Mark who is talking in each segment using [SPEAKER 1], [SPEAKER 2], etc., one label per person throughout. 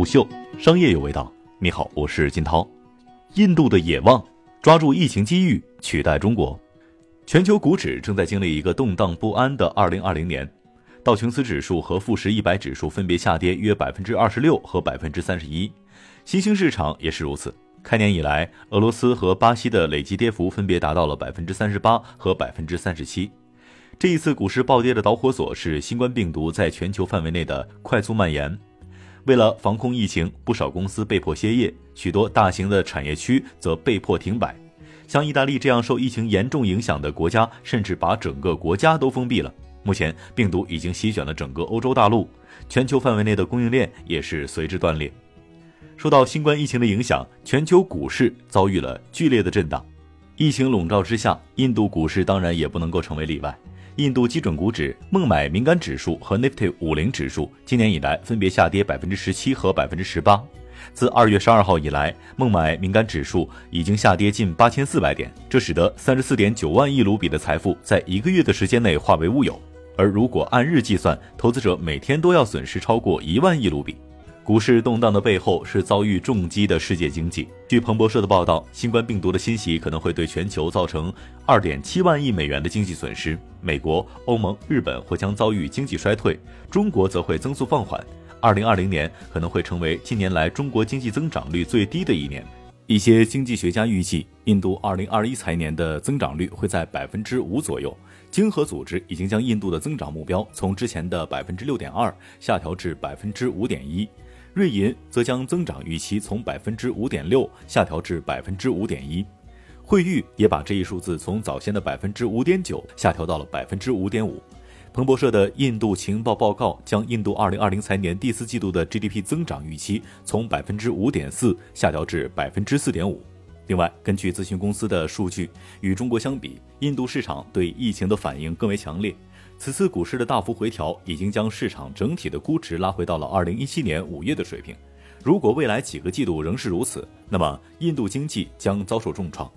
[SPEAKER 1] 虎嗅商业有味道。你好，我是金涛。印度的野望，抓住疫情机遇，取代中国。全球股指正在经历一个动荡不安的2020年，道琼斯指数和富时一百指数分别下跌约百分之二十六和百分之三十一，新兴市场也是如此。开年以来，俄罗斯和巴西的累计跌幅分别达到了百分之三十八和百分之三十七。这一次股市暴跌的导火索是新冠病毒在全球范围内的快速蔓延。为了防控疫情，不少公司被迫歇业，许多大型的产业区则被迫停摆。像意大利这样受疫情严重影响的国家，甚至把整个国家都封闭了。目前，病毒已经席卷了整个欧洲大陆，全球范围内的供应链也是随之断裂。受到新冠疫情的影响，全球股市遭遇了剧烈的震荡。疫情笼罩之下，印度股市当然也不能够成为例外。印度基准股指、孟买敏感指数和 Nifty 五零指数今年以来分别下跌百分之十七和百分之十八。自二月十二号以来，孟买敏感指数已经下跌近八千四百点，这使得三十四点九万亿卢比的财富在一个月的时间内化为乌有。而如果按日计算，投资者每天都要损失超过一万亿卢比。股市动荡的背后是遭遇重击的世界经济。据彭博社的报道，新冠病毒的侵袭可能会对全球造成二点七万亿美元的经济损失。美国、欧盟、日本或将遭遇经济衰退，中国则会增速放缓。二零二零年可能会成为近年来中国经济增长率最低的一年。一些经济学家预计，印度二零二一财年的增长率会在百分之五左右。经合组织已经将印度的增长目标从之前的百分之六点二下调至百分之五点一。瑞银则将增长预期从百分之五点六下调至百分之五点一，惠誉也把这一数字从早先的百分之五点九下调到了百分之五点五。彭博社的印度情报报告将印度二零二零财年第四季度的 GDP 增长预期从百分之五点四下调至百分之四点五。另外，根据咨询公司的数据，与中国相比，印度市场对疫情的反应更为强烈。此次股市的大幅回调，已经将市场整体的估值拉回到了二零一七年五月的水平。如果未来几个季度仍是如此，那么印度经济将遭受重创。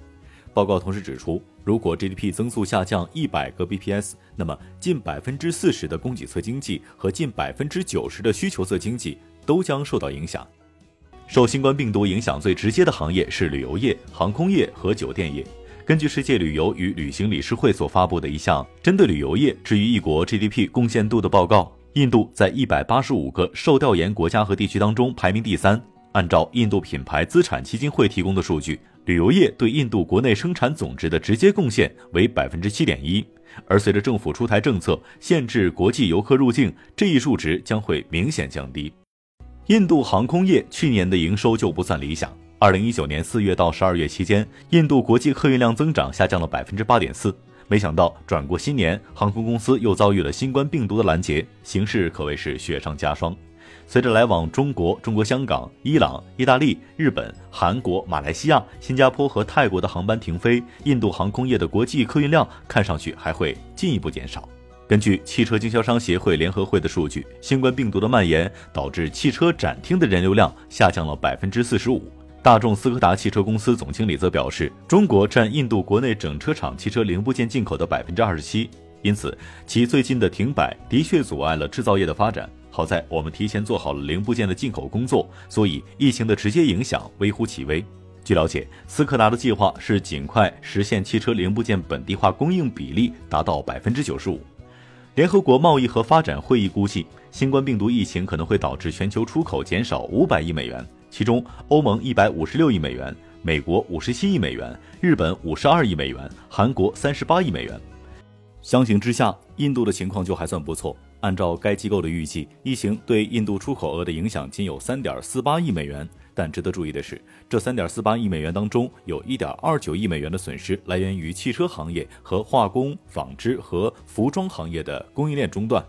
[SPEAKER 1] 报告同时指出，如果 GDP 增速下降一百个 bps，那么近百分之四十的供给侧经济和近百分之九十的需求侧经济都将受到影响。受新冠病毒影响最直接的行业是旅游业、航空业和酒店业。根据世界旅游与旅行理事会所发布的一项针对旅游业置于一国 GDP 贡献度的报告，印度在一百八十五个受调研国家和地区当中排名第三。按照印度品牌资产基金会提供的数据，旅游业对印度国内生产总值的直接贡献为百分之七点一。而随着政府出台政策限制国际游客入境，这一数值将会明显降低。印度航空业去年的营收就不算理想。二零一九年四月到十二月期间，印度国际客运量增长下降了百分之八点四。没想到转过新年，航空公司又遭遇了新冠病毒的拦截，形势可谓是雪上加霜。随着来往中国、中国香港、伊朗、意大利、日本、韩国、马来西亚、新加坡和泰国的航班停飞，印度航空业的国际客运量看上去还会进一步减少。根据汽车经销商协会联合会的数据，新冠病毒的蔓延导致汽车展厅的人流量下降了百分之四十五。大众斯柯达汽车公司总经理则表示，中国占印度国内整车厂汽车零部件进口的百分之二十七，因此其最近的停摆的确阻碍了制造业的发展。好在我们提前做好了零部件的进口工作，所以疫情的直接影响微乎其微。据了解，斯柯达的计划是尽快实现汽车零部件本地化供应比例达到百分之九十五。联合国贸易和发展会议估计，新冠病毒疫情可能会导致全球出口减少五百亿美元。其中，欧盟一百五十六亿美元，美国五十七亿美元，日本五十二亿美元，韩国三十八亿美元。相形之下，印度的情况就还算不错。按照该机构的预计，疫情对印度出口额的影响仅有三点四八亿美元。但值得注意的是，这三点四八亿美元当中，有一点二九亿美元的损失来源于汽车行业和化工、纺织和服装行业的供应链中断。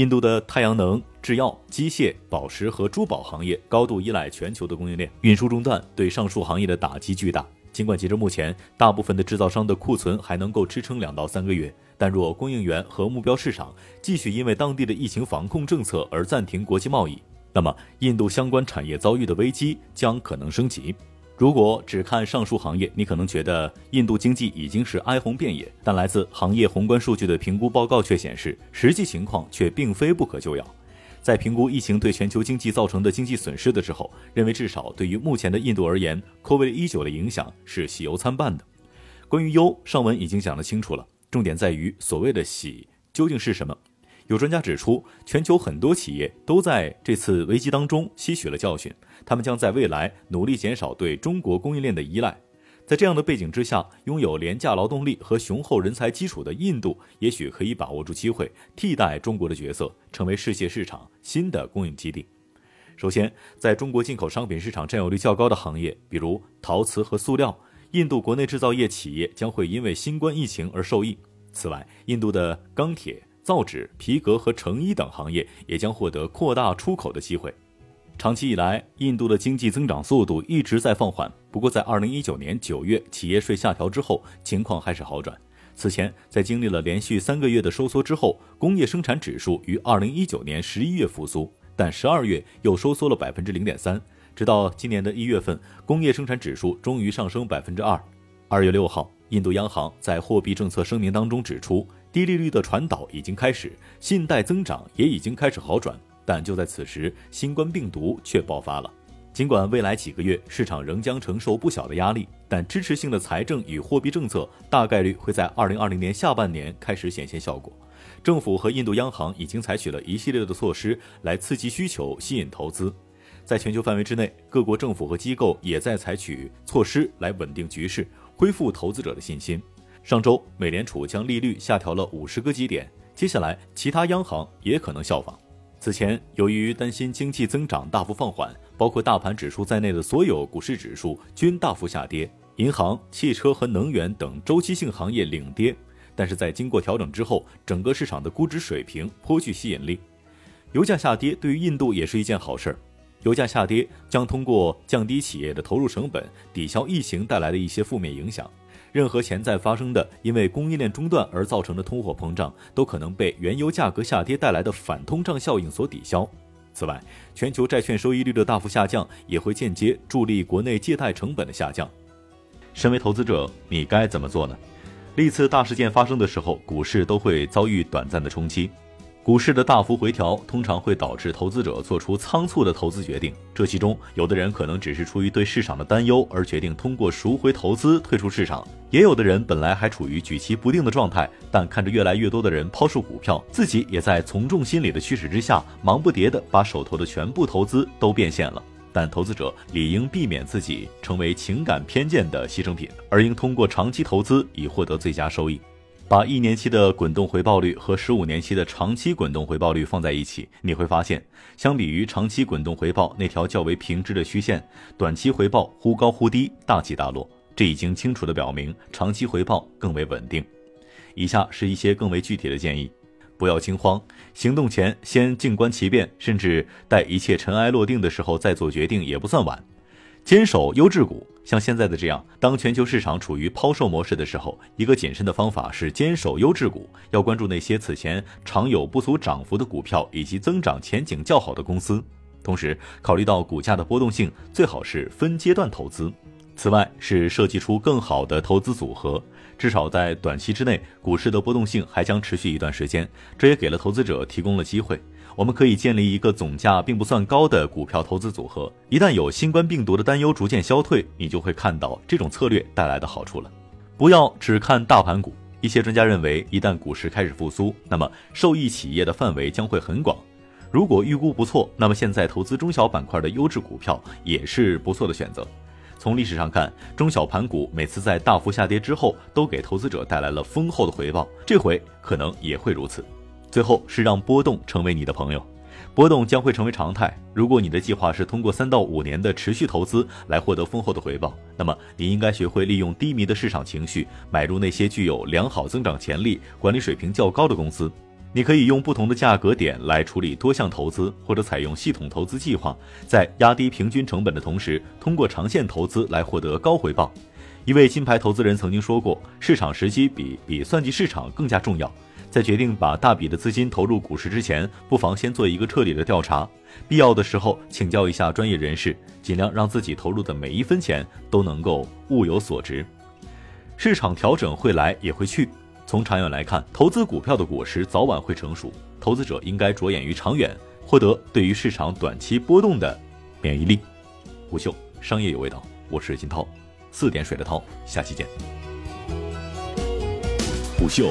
[SPEAKER 1] 印度的太阳能、制药、机械、宝石和珠宝行业高度依赖全球的供应链，运输中断对上述行业的打击巨大。尽管截至目前，大部分的制造商的库存还能够支撑两到三个月，但若供应源和目标市场继续因为当地的疫情防控政策而暂停国际贸易，那么印度相关产业遭遇的危机将可能升级。如果只看上述行业，你可能觉得印度经济已经是哀鸿遍野，但来自行业宏观数据的评估报告却显示，实际情况却并非不可救药。在评估疫情对全球经济造成的经济损失的时候，认为至少对于目前的印度而言，COVID-19 的影响是喜忧参半的。关于忧，上文已经讲得清楚了，重点在于所谓的喜究竟是什么。有专家指出，全球很多企业都在这次危机当中吸取了教训，他们将在未来努力减少对中国供应链的依赖。在这样的背景之下，拥有廉价劳动力和雄厚人才基础的印度，也许可以把握住机会，替代中国的角色，成为世界市场新的供应基地。首先，在中国进口商品市场占有率较高的行业，比如陶瓷和塑料，印度国内制造业企业将会因为新冠疫情而受益。此外，印度的钢铁、造纸、皮革和成衣等行业也将获得扩大出口的机会。长期以来，印度的经济增长速度一直在放缓。不过，在二零一九年九月企业税下调之后，情况开始好转。此前，在经历了连续三个月的收缩之后，工业生产指数于二零一九年十一月复苏，但十二月又收缩了百分之零点三。直到今年的一月份，工业生产指数终于上升百分之二。二月六号，印度央行在货币政策声明当中指出，低利率的传导已经开始，信贷增长也已经开始好转。但就在此时，新冠病毒却爆发了。尽管未来几个月市场仍将承受不小的压力，但支持性的财政与货币政策大概率会在2020年下半年开始显现效果。政府和印度央行已经采取了一系列的措施来刺激需求、吸引投资。在全球范围之内，各国政府和机构也在采取措施来稳定局势，恢复投资者的信心。上周，美联储将利率下调了五十个基点，接下来其他央行也可能效仿。此前，由于担心经济增长大幅放缓，包括大盘指数在内的所有股市指数均大幅下跌，银行、汽车和能源等周期性行业领跌。但是在经过调整之后，整个市场的估值水平颇具吸引力。油价下跌对于印度也是一件好事儿，油价下跌将通过降低企业的投入成本，抵消疫情带来的一些负面影响。任何潜在发生的因为供应链中断而造成的通货膨胀，都可能被原油价格下跌带来的反通胀效应所抵消。此外，全球债券收益率的大幅下降，也会间接助力国内借贷成本的下降。身为投资者，你该怎么做呢？历次大事件发生的时候，股市都会遭遇短暂的冲击。股市的大幅回调通常会导致投资者做出仓促的投资决定，这其中有的人可能只是出于对市场的担忧而决定通过赎回投资退出市场，也有的人本来还处于举棋不定的状态，但看着越来越多的人抛售股票，自己也在从众心理的驱使之下，忙不迭地把手头的全部投资都变现了。但投资者理应避免自己成为情感偏见的牺牲品，而应通过长期投资以获得最佳收益。把一年期的滚动回报率和十五年期的长期滚动回报率放在一起，你会发现，相比于长期滚动回报那条较为平直的虚线，短期回报忽高忽低，大起大落。这已经清楚地表明，长期回报更为稳定。以下是一些更为具体的建议：不要惊慌，行动前先静观其变，甚至待一切尘埃落定的时候再做决定也不算晚。坚守优质股，像现在的这样，当全球市场处于抛售模式的时候，一个谨慎的方法是坚守优质股，要关注那些此前常有不俗涨幅的股票以及增长前景较好的公司。同时，考虑到股价的波动性，最好是分阶段投资。此外，是设计出更好的投资组合，至少在短期之内，股市的波动性还将持续一段时间，这也给了投资者提供了机会。我们可以建立一个总价并不算高的股票投资组合。一旦有新冠病毒的担忧逐渐消退，你就会看到这种策略带来的好处了。不要只看大盘股。一些专家认为，一旦股市开始复苏，那么受益企业的范围将会很广。如果预估不错，那么现在投资中小板块的优质股票也是不错的选择。从历史上看，中小盘股每次在大幅下跌之后，都给投资者带来了丰厚的回报，这回可能也会如此。最后是让波动成为你的朋友，波动将会成为常态。如果你的计划是通过三到五年的持续投资来获得丰厚的回报，那么你应该学会利用低迷的市场情绪买入那些具有良好增长潜力、管理水平较高的公司。你可以用不同的价格点来处理多项投资，或者采用系统投资计划，在压低平均成本的同时，通过长线投资来获得高回报。一位金牌投资人曾经说过：“市场时机比比算计市场更加重要。”在决定把大笔的资金投入股市之前，不妨先做一个彻底的调查，必要的时候请教一下专业人士，尽量让自己投入的每一分钱都能够物有所值。市场调整会来也会去，从长远来看，投资股票的果实早晚会成熟，投资者应该着眼于长远，获得对于市场短期波动的免疫力。虎嗅商业有味道，我是金涛，四点水的涛，下期见。
[SPEAKER 2] 虎嗅